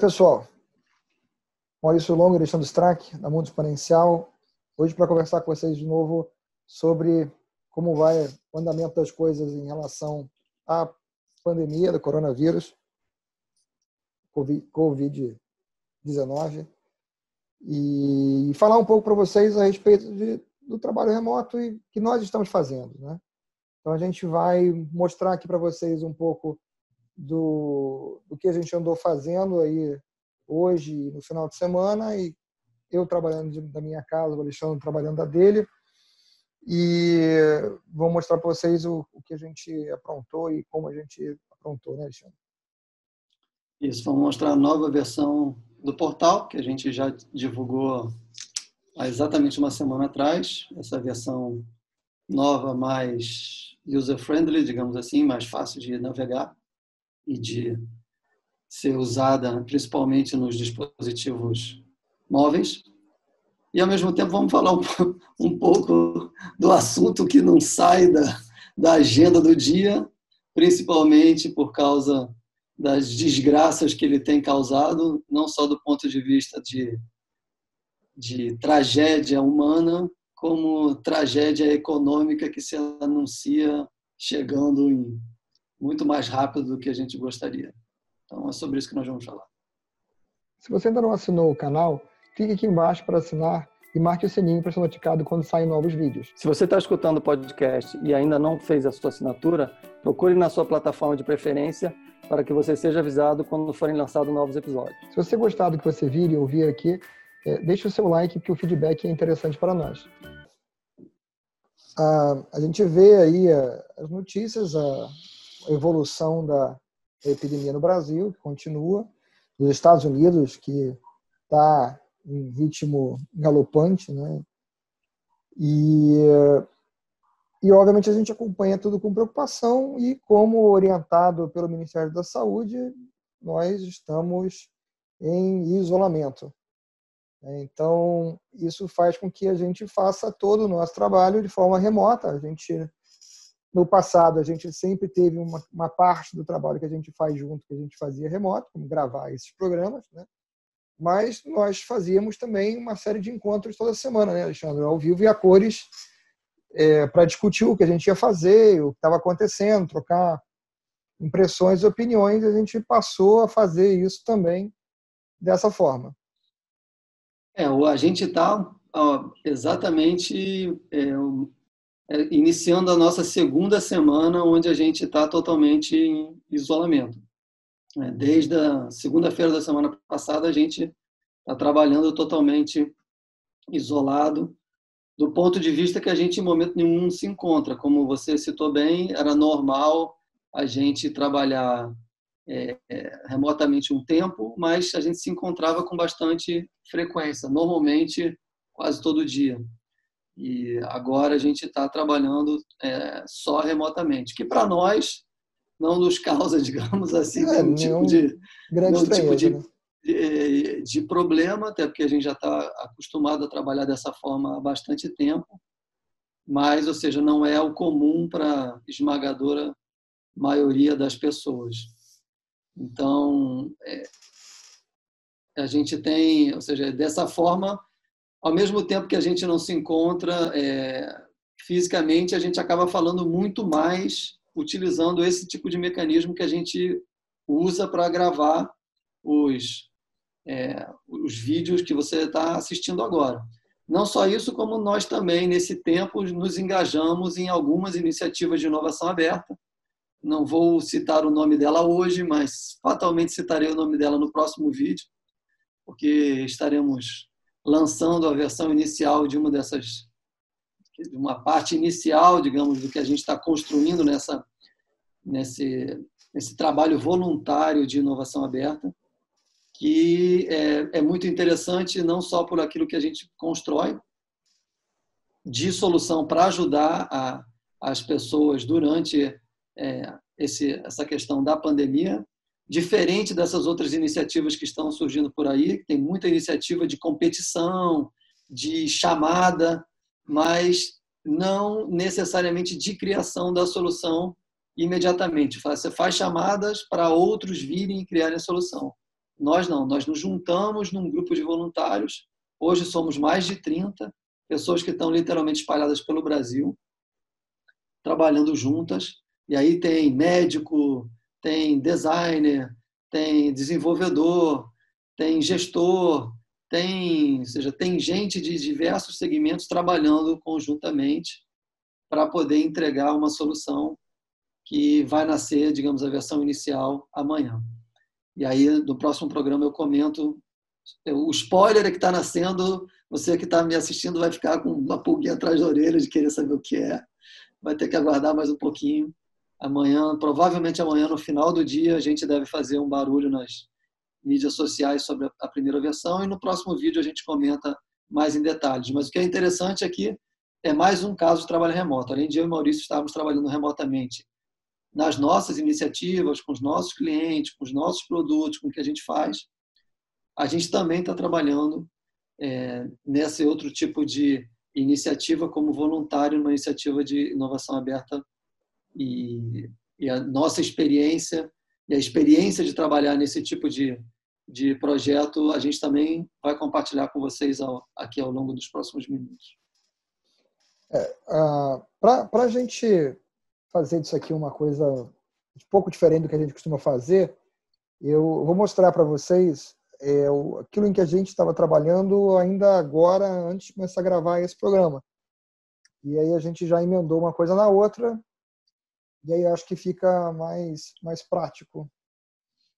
pessoal. Maurício Longo Alexandre Strack, da Mundo Exponencial. Hoje para conversar com vocês de novo sobre como vai o andamento das coisas em relação à pandemia do coronavírus, Covid-19, e falar um pouco para vocês a respeito de, do trabalho remoto e que nós estamos fazendo. Né? Então, a gente vai mostrar aqui para vocês um pouco do, do que a gente andou fazendo aí hoje, no final de semana, e eu trabalhando da minha casa, o Alexandre trabalhando da dele. E vou mostrar para vocês o, o, que a gente aprontou e como a gente aprontou, né, Alexandre? Isso, vamos mostrar a nova versão do portal, que a gente já divulgou há exatamente uma semana atrás. Essa versão nova, mais user-friendly, digamos assim, mais fácil de navegar e de ser usada principalmente nos dispositivos móveis. E, ao mesmo tempo, vamos falar um, pouco do assunto que não sai da, da agenda do dia, principalmente por causa das desgraças que ele tem causado, não só do ponto de vista de, de tragédia humana, como tragédia econômica que se anuncia chegando em muito mais rápido do que a gente gostaria. Então é sobre isso que nós vamos falar. Se você ainda não assinou o canal, clique aqui embaixo para assinar e marque o sininho para ser notificado quando saem novos vídeos. Se você está escutando o podcast e ainda não fez a sua assinatura, procure na sua plataforma de preferência para que você seja avisado quando forem lançados novos episódios. Se você gostar do que você vir e ouvir aqui, é, deixe o seu like, porque o feedback é interessante para nós. Ah, a gente vê aí ah, as notícias, a evolução da epidemia no Brasil, que continua, nos Estados Unidos, que está em ritmo galopante, né? E, e, obviamente, a gente acompanha tudo com preocupação e, como orientado pelo Ministério da Saúde, nós estamos em isolamento. Então, isso faz com que a gente faça todo o nosso trabalho de forma remota. A gente no passado, a gente sempre teve uma, uma, parte do trabalho que a gente faz junto, que a gente fazia remoto, como gravar esses programas, né? Mas nós fazíamos também uma série de encontros toda semana, né, Alexandre? Ao vivo e a cores, é, para discutir o que a gente ia fazer, o que estava acontecendo, trocar impressões e opiniões. A gente passou a fazer isso também dessa forma. É, a gente está exatamente é, iniciando a nossa segunda semana, onde a gente está totalmente em isolamento. É, desde a segunda-feira da semana passada, a gente está trabalhando totalmente isolado, do ponto de vista que a gente, em momento nenhum, se encontra. Como você citou bem, era normal a gente trabalhar é, é, remotamente um tempo, mas a gente se encontrava com bastante frequência, normalmente quase todo dia. E agora a gente está trabalhando é, só remotamente, que para nós não nos causa, digamos assim, é, nenhum tipo de, grande tipo de, né? de, de, problema, até porque a gente já está acostumado a trabalhar dessa forma há bastante tempo. Mas, ou seja, não é o comum para a esmagadora maioria das pessoas. Então, é, a gente tem, ou seja, dessa forma, ao mesmo tempo que a gente não se encontra é, fisicamente, a gente acaba falando muito mais utilizando esse tipo de mecanismo que a gente usa para gravar os, é, os vídeos que você está assistindo agora. Não só isso, como nós também, nesse tempo, nos engajamos em algumas iniciativas de inovação aberta. Não vou citar o nome dela hoje, mas fatalmente citarei o nome dela no próximo vídeo, porque estaremos lançando a versão inicial de uma dessas, de uma parte inicial, digamos, do que a gente está construindo nessa, nesse, nesse trabalho voluntário de inovação aberta, que é, é muito interessante não só por aquilo que a gente constrói de solução para ajudar a, as pessoas durante é, esse, essa questão da pandemia, diferente dessas outras iniciativas que estão surgindo por aí, tem muita iniciativa de competição, de chamada, mas não necessariamente de criação da solução imediatamente. Você faz chamadas para outros virem e criarem a solução. Nós não, nós nos juntamos num grupo de voluntários. Hoje somos mais de 30 pessoas que estão literalmente espalhadas pelo Brasil, trabalhando juntas. E aí tem médico, tem designer, tem desenvolvedor, tem gestor, tem, seja, tem gente de diversos segmentos trabalhando conjuntamente para poder entregar uma solução que vai nascer, digamos, a versão inicial amanhã. E aí, no próximo programa, eu comento. O spoiler é que está nascendo, você que está me assistindo vai ficar com uma pulguinha atrás da orelha de querer saber o que é. Vai ter que aguardar mais um pouquinho. Amanhã, provavelmente amanhã, no final do dia, a gente deve fazer um barulho nas mídias sociais sobre a primeira versão e no próximo vídeo a gente comenta mais em detalhes. Mas o que é interessante aqui é mais um caso de trabalho remoto. Além de eu e Maurício estarmos trabalhando remotamente nas nossas iniciativas, com os nossos clientes, com os nossos produtos, com o que a gente faz, a gente também está trabalhando é, nesse outro tipo de iniciativa como voluntário numa iniciativa de inovação aberta e, e a nossa experiência e a experiência de trabalhar nesse tipo de, de projeto a gente também vai compartilhar com vocês ao, aqui ao longo dos próximos minutos. É, uh, Para a gente fazer disso aqui uma coisa um pouco diferente do que a gente costuma fazer, eu vou mostrar para vocês é, aquilo em que a gente estava trabalhando ainda agora, antes de começar a gravar esse programa. E aí a gente já emendou uma coisa na outra, e aí acho que fica mais, mais prático.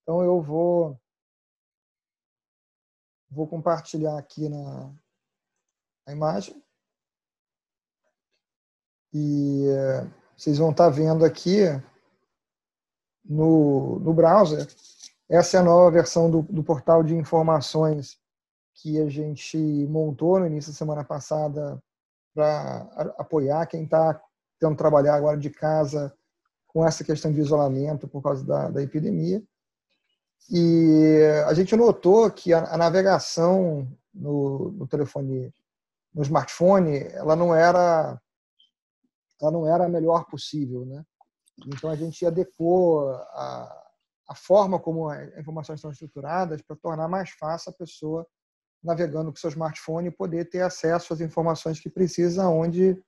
Então eu vou, vou compartilhar aqui na a imagem. E vocês vão estar vendo aqui no, no browser. Essa é a nova versão do, do portal de informações que a gente montou no início da semana passada para apoiar quem está tentando trabalhar agora de casa com essa questão de isolamento por causa da, da epidemia. E a gente notou que a, a navegação no, no telefone, no smartphone, ela não era ela não era a melhor possível, né? Então a gente adequou a, a forma como as informações estão estruturadas para tornar mais fácil a pessoa navegando com seu smartphone poder ter acesso às informações que precisa onde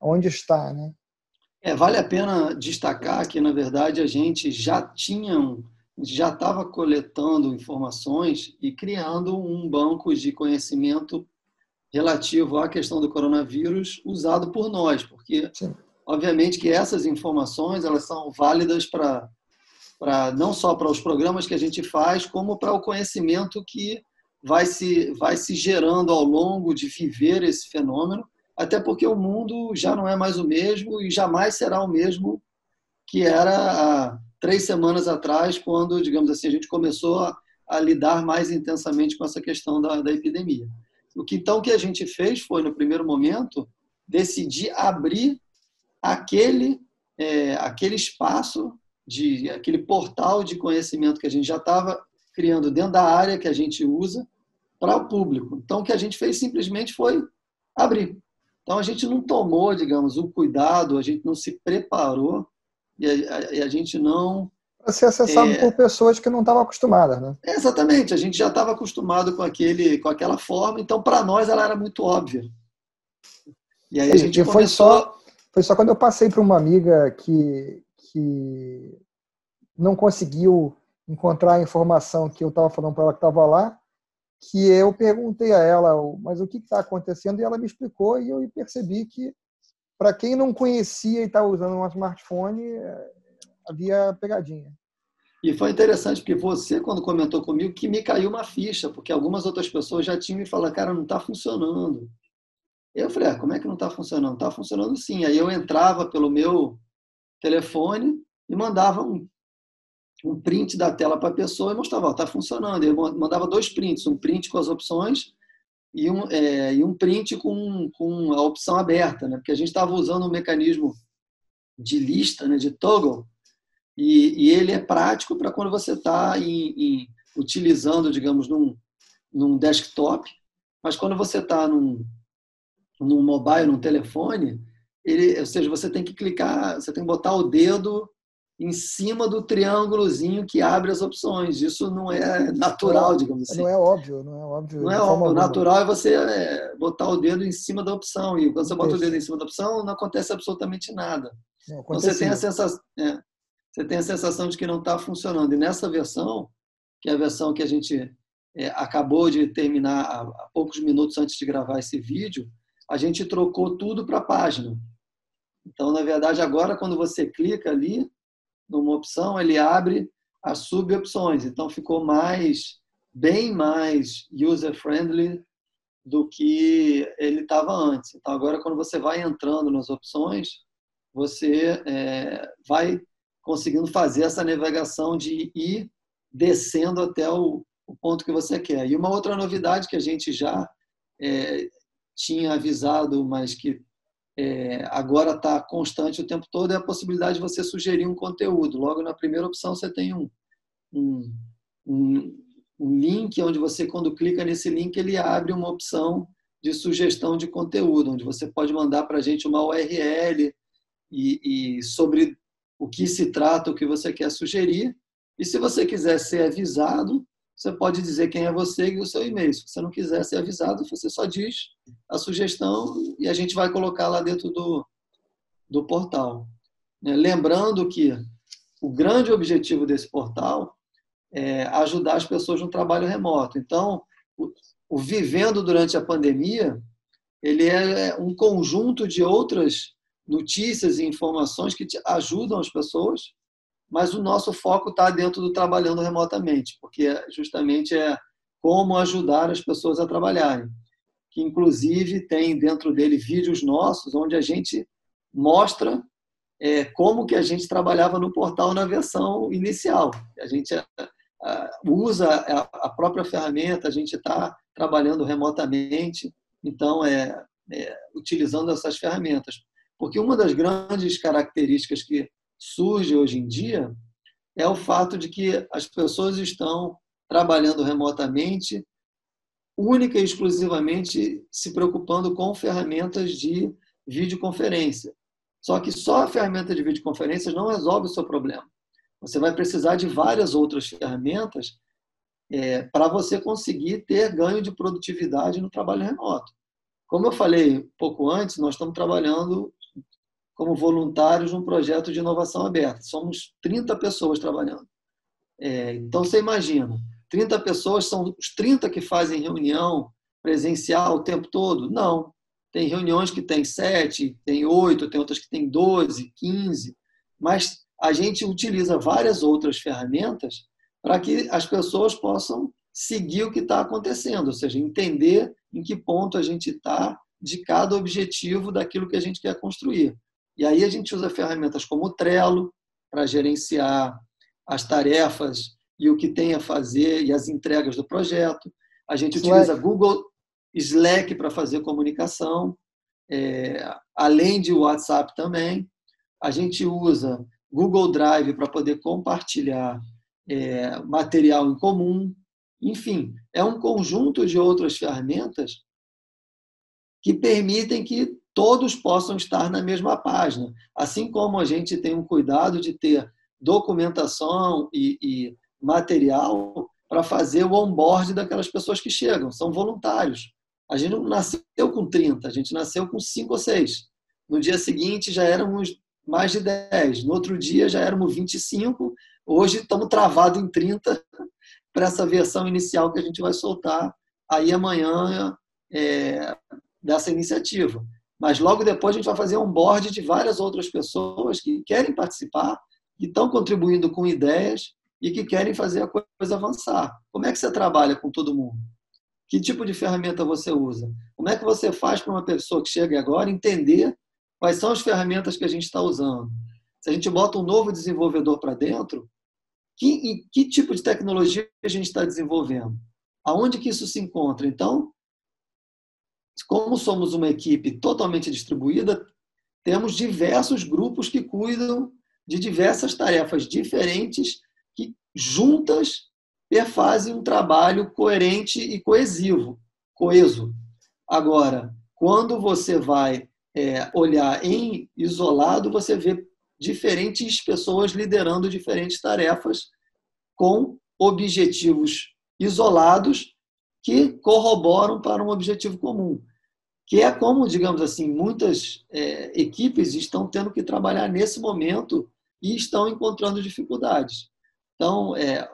onde está, né? É, vale a pena destacar que na verdade a gente já tinha já estava coletando informações e criando um banco de conhecimento relativo à questão do coronavírus usado por nós, porque Sim. obviamente que essas informações elas são válidas para para não só para os programas que a gente faz, como para o conhecimento que vai se vai se gerando ao longo de viver esse fenômeno, até porque o mundo já não é mais o mesmo e jamais será o mesmo que era há três semanas atrás, quando, digamos assim, a gente começou a, a lidar mais intensamente com essa questão da, da epidemia. O que então que a gente fez foi, no primeiro momento, decidir abrir aquele, é, aquele espaço, de aquele portal de conhecimento que a gente já estava criando dentro da área que a gente usa para o público. Então, o que a gente fez simplesmente foi abrir. Então, a gente não tomou, digamos, o cuidado, a gente não se preparou e a, e a gente não para ser acessado é... por pessoas que não estavam acostumadas, né? exatamente, a gente já estava acostumado com aquele, com aquela forma, então para nós ela era muito óbvia. E aí a gente e começou... foi só foi só quando eu passei para uma amiga que que não conseguiu encontrar a informação que eu estava falando para ela que estava lá, que eu perguntei a ela, mas o que está acontecendo? E ela me explicou e eu percebi que para quem não conhecia e estava tá usando um smartphone, havia pegadinha. E foi interessante porque você, quando comentou comigo, que me caiu uma ficha, porque algumas outras pessoas já tinham me falado, cara, não está funcionando. Eu falei, ah, como é que não está funcionando? Está funcionando sim. Aí eu entrava pelo meu telefone e mandava um, um print da tela para a pessoa e mostrava, está funcionando. Eu mandava dois prints, um print com as opções e um, é, e um print com, com a opção aberta, né? porque a gente estava usando um mecanismo de lista, né, de toggle, e, e ele é prático para quando você está utilizando, digamos, num, num desktop, mas quando você está num, num mobile, num telefone, ele, ou seja, você tem que clicar, você tem que botar o dedo em cima do triângulozinho que abre as opções. Isso não é natural, digamos assim. Não é óbvio, não é óbvio. Não é óbvio. O natural é você é, botar o dedo em cima da opção. E quando você bota Isso. o dedo em cima da opção, não acontece absolutamente nada. Não, então você tem, a sensação, é, você tem a sensação de que não está funcionando. E nessa versão, que é a versão que a gente é, acabou de terminar há, há poucos minutos antes de gravar esse vídeo, a gente trocou tudo para a página. Então, na verdade, agora quando você clica ali, numa opção, ele abre as sub-opções. Então, ficou mais, bem mais user-friendly do que ele estava antes. Então, agora, quando você vai entrando nas opções, você é, vai conseguindo fazer essa navegação de ir descendo até o, o, ponto que você quer. E uma outra novidade que a gente já é, tinha avisado, mas que é, agora está constante o tempo todo, é a possibilidade de você sugerir um conteúdo. Logo na primeira opção você tem um, um, um, um link onde você, quando clica nesse link, ele abre uma opção de sugestão de conteúdo, onde você pode mandar para a gente uma URL e, e sobre o que se trata, o que você quer sugerir. E se você quiser ser avisado, você pode dizer quem é você e o seu e-mail. Se você não quiser ser avisado, você só diz a sugestão e a gente vai colocar lá dentro do, do portal. Né? Lembrando que o grande objetivo desse portal é ajudar as pessoas no trabalho remoto. Então, o, o Vivendo durante a pandemia, ele é um conjunto de outras notícias e informações que ajudam as pessoas mas o nosso foco está dentro do trabalhando remotamente, porque justamente é como ajudar as pessoas a trabalharem. Que inclusive tem dentro dele vídeos nossos onde a gente mostra é, como que a gente trabalhava no portal na versão inicial. A gente é, usa a própria ferramenta, a gente está trabalhando remotamente, então é, é utilizando essas ferramentas. Porque uma das grandes características que surge hoje em dia é o fato de que as pessoas estão trabalhando remotamente, única e exclusivamente se preocupando com ferramentas de videoconferência. Só que só a ferramenta de videoconferência não resolve o seu problema. Você vai precisar de várias outras ferramentas é, para você conseguir ter ganho de produtividade no trabalho remoto. Como eu falei pouco antes, nós estamos trabalhando como voluntários num projeto de inovação aberta. Somos 30 pessoas trabalhando. É, então, você imagina, 30 pessoas são os 30 que fazem reunião presencial o tempo todo? Não. Tem reuniões que tem 7, tem 8, tem outras que tem 12, 15, mas a gente utiliza várias outras ferramentas para que as pessoas possam seguir o que está acontecendo, ou seja, entender em que ponto a gente está de cada objetivo daquilo que a gente quer construir. E aí a gente usa ferramentas como o Trello para gerenciar as tarefas e o que tem a fazer e as entregas do projeto. A gente Slack. utiliza Google Slack para fazer comunicação, é, além de WhatsApp também. A gente usa Google Drive para poder compartilhar é, material em comum. Enfim, é um conjunto de outras ferramentas que permitem que todos possam estar na mesma página. Assim como a gente tem um cuidado de ter documentação e, e material para fazer o onboard daquelas pessoas que chegam, são voluntários. A gente não nasceu com 30, a gente nasceu com 5 ou 6. No dia seguinte já éramos mais de 10, no outro dia já éramos 25, hoje estamos travados em 30 para essa versão inicial que a gente vai soltar aí amanhã é, dessa iniciativa. Mas logo depois a gente vai fazer um board de várias outras pessoas que querem participar, que estão contribuindo com ideias e que querem fazer a coisa avançar. Como é que você trabalha com todo mundo? Que tipo de ferramenta você usa? Como é que você faz para uma pessoa que chega agora entender quais são as ferramentas que a gente está usando? Se a gente bota um novo desenvolvedor para dentro, que, que tipo de tecnologia a gente está desenvolvendo? Aonde que isso se encontra? Então, como somos uma equipe totalmente distribuída, temos diversos grupos que cuidam de diversas tarefas diferentes que juntas perfazem um trabalho coerente e coesivo, coeso. Agora, quando você vai é, olhar em isolado, você vê diferentes pessoas liderando diferentes tarefas com objetivos isolados que corroboram para um objetivo comum, que é como, digamos assim, muitas é, equipes estão tendo que trabalhar nesse momento e estão encontrando dificuldades. Então, é,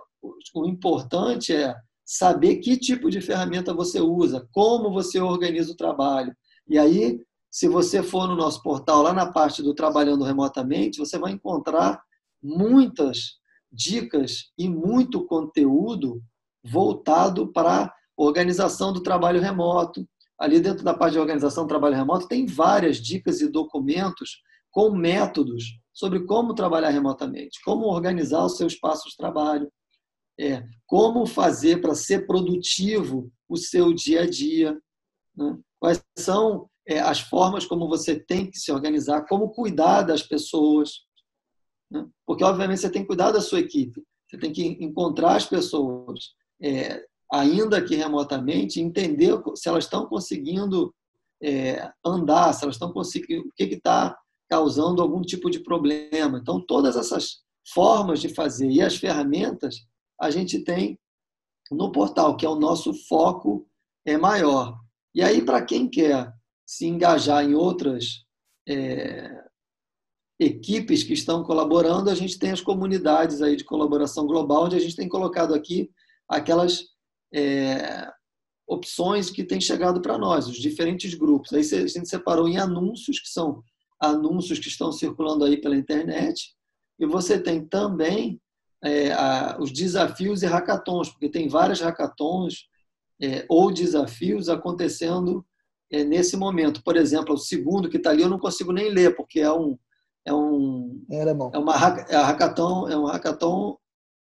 o importante é saber que tipo de ferramenta você usa, como você organiza o trabalho. E aí, se você for no nosso portal, lá na parte do Trabalhando Remotamente, você vai encontrar muitas dicas e muito conteúdo voltado para organização do trabalho remoto. Ali dentro da parte de organização do trabalho remoto tem várias dicas e documentos com métodos sobre como trabalhar remotamente, como organizar o seu espaço de trabalho, é, como fazer para ser produtivo o seu dia a dia, né? quais são é, as formas como você tem que se organizar, como cuidar das pessoas, né? porque obviamente você tem que cuidar da sua equipe, você tem que encontrar as pessoas, é, ainda que remotamente, entender se elas estão conseguindo é, andar, se elas estão conseguindo, o que está causando algum tipo de problema. Então, todas essas formas de fazer e as ferramentas a gente tem no portal, que é o nosso foco é maior. E aí, para quem quer se engajar em outras é, equipes que estão colaborando, a gente tem as comunidades aí de colaboração global, onde a gente tem colocado aqui aquelas é, opções que têm chegado para nós, os diferentes grupos. Aí a gente separou em anúncios, que são anúncios que estão circulando aí pela internet, e você tem também é, a, os desafios e hackathons, porque tem várias hackathons é, ou desafios acontecendo é, nesse momento. Por exemplo, o segundo que está ali eu não consigo nem ler, porque é um é um é, é uma é hackathon é um hackathon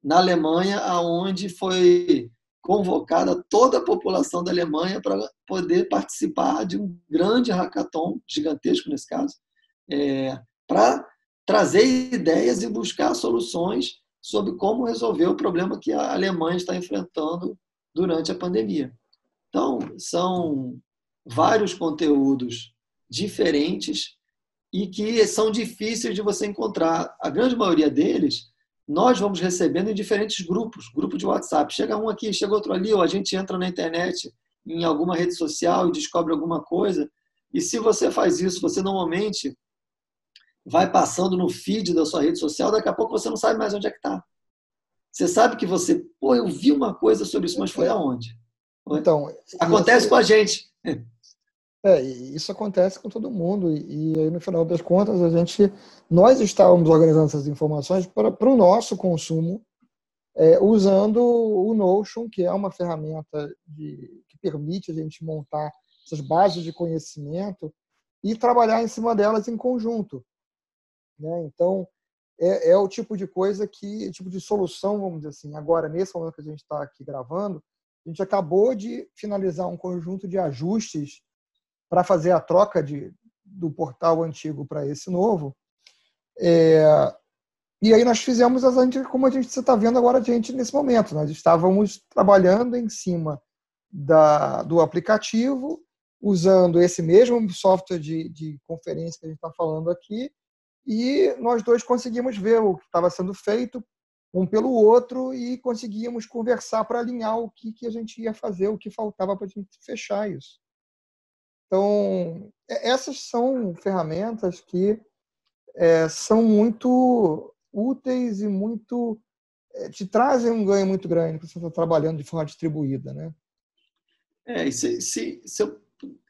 na Alemanha, aonde foi convocada toda a população da Alemanha para poder participar de um grande hackathon gigantesco nesse caso, é, para trazer ideias e buscar soluções sobre como resolver o problema que a Alemanha está enfrentando durante a pandemia. Então, são vários conteúdos diferentes e que são difíceis de você encontrar. A grande maioria deles, nós vamos recebendo em diferentes grupos, grupo de WhatsApp. Chega um aqui, chega outro ali, ou a gente entra na internet, em alguma rede social e descobre alguma coisa. E se você faz isso, você normalmente vai passando no feed da sua rede social, daqui a pouco você não sabe mais onde é que está. Você sabe que você, pô, eu vi uma coisa sobre isso, mas foi aonde? Então, acontece com a gente. É, isso acontece com todo mundo e, e aí no final das contas a gente, nós estávamos organizando essas informações para, o nosso consumo, é, usando o Notion, que é uma ferramenta de, que permite a gente montar essas bases de conhecimento e trabalhar em cima delas em conjunto. Né? Então, é, é, o tipo de coisa que, tipo de solução, vamos dizer assim. Agora, nesse momento que a gente está aqui gravando, a gente acabou de finalizar um conjunto de ajustes para fazer a troca de, do portal antigo para esse novo. É, e aí nós fizemos as como a gente está vendo agora a gente nesse momento. Nós estávamos trabalhando em cima da, do aplicativo, usando esse mesmo software de, de conferência que a gente está falando aqui, e nós dois conseguimos ver o que estava sendo feito um pelo outro e conseguíamos conversar para alinhar o que, que a gente ia fazer, o que faltava para a gente fechar isso. Então, essas são ferramentas que é, são muito úteis e muito é, te trazem um ganho muito grande quando você está trabalhando de forma distribuída, né? É, e se, se, se eu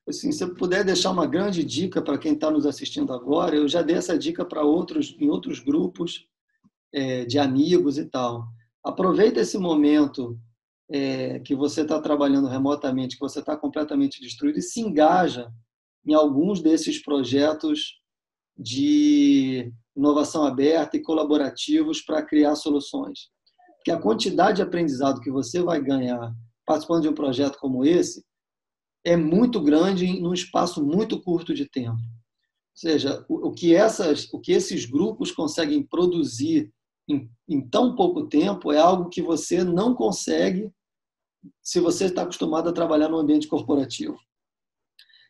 assim, se eu puder deixar uma grande dica para quem está nos assistindo agora, eu já dei essa dica para outros em outros grupos é, de amigos e tal. Aproveita esse momento é, que você está trabalhando remotamente, que você está completamente destruído e se engaja em alguns desses projetos de inovação aberta e colaborativos para criar soluções. Porque a quantidade de aprendizado que você vai ganhar participando de um projeto como esse é muito grande num espaço muito curto de tempo. Ou seja, o que, essas, o que esses grupos conseguem produzir em, em tão pouco tempo é algo que você não consegue se você está acostumado a trabalhar no ambiente corporativo.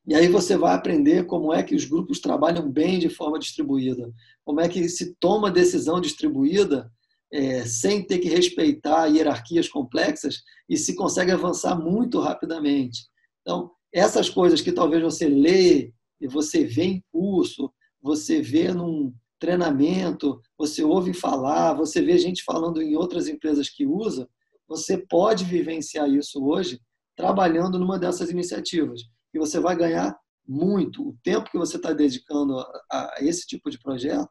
E aí você vai aprender como é que os grupos trabalham bem de forma distribuída, como é que se toma decisão distribuída é, sem ter que respeitar hierarquias complexas e se consegue avançar muito rapidamente. Então, essas coisas que talvez você lê e você vê em curso, você vê num treinamento, você ouve falar, você vê gente falando em outras empresas que usa, você pode vivenciar isso hoje trabalhando numa dessas iniciativas. E você vai ganhar muito. O tempo que você está dedicando a, esse tipo de projeto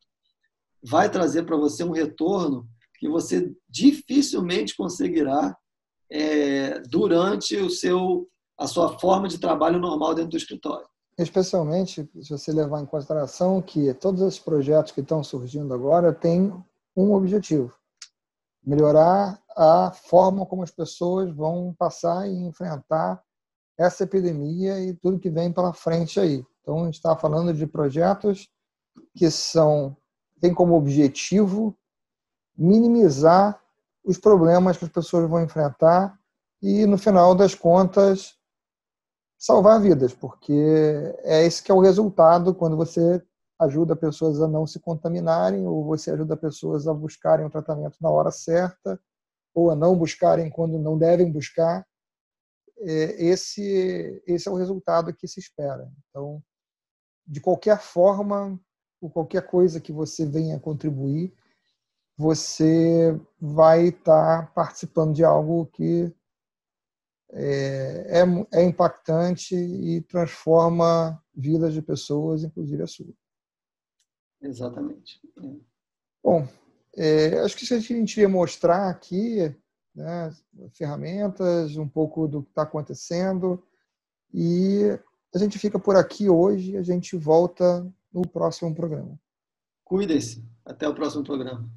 vai trazer para você um retorno que você dificilmente conseguirá é, durante o seu a sua forma de trabalho normal dentro do escritório. Especialmente se você levar em consideração que todos esses projetos que estão surgindo agora têm um objetivo: melhorar a forma como as pessoas vão passar e enfrentar essa epidemia e tudo que vem pela frente aí. Então, a gente está falando de projetos que são têm como objetivo minimizar os problemas que as pessoas vão enfrentar e, no final das contas, salvar vidas, porque é esse que é o resultado quando você ajuda pessoas a não se contaminarem ou você ajuda pessoas a buscarem o tratamento na hora certa ou a não buscarem quando não devem buscar. É, esse, esse é o resultado que se espera. Então, de qualquer forma, ou qualquer coisa que você venha contribuir, você vai estar participando de algo que é, é, é impactante e transforma vidas de pessoas, inclusive a sua. Exatamente. Bom, é, acho que a gente ia mostrar aqui né, ferramentas, um pouco do que está acontecendo e a gente fica por aqui hoje. A gente volta no próximo programa. Cuidem-se. Até o próximo programa.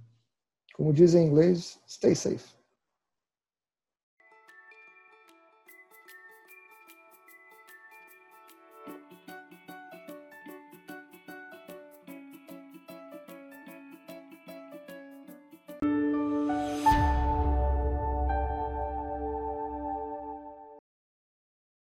Como dizem em inglês, stay safe.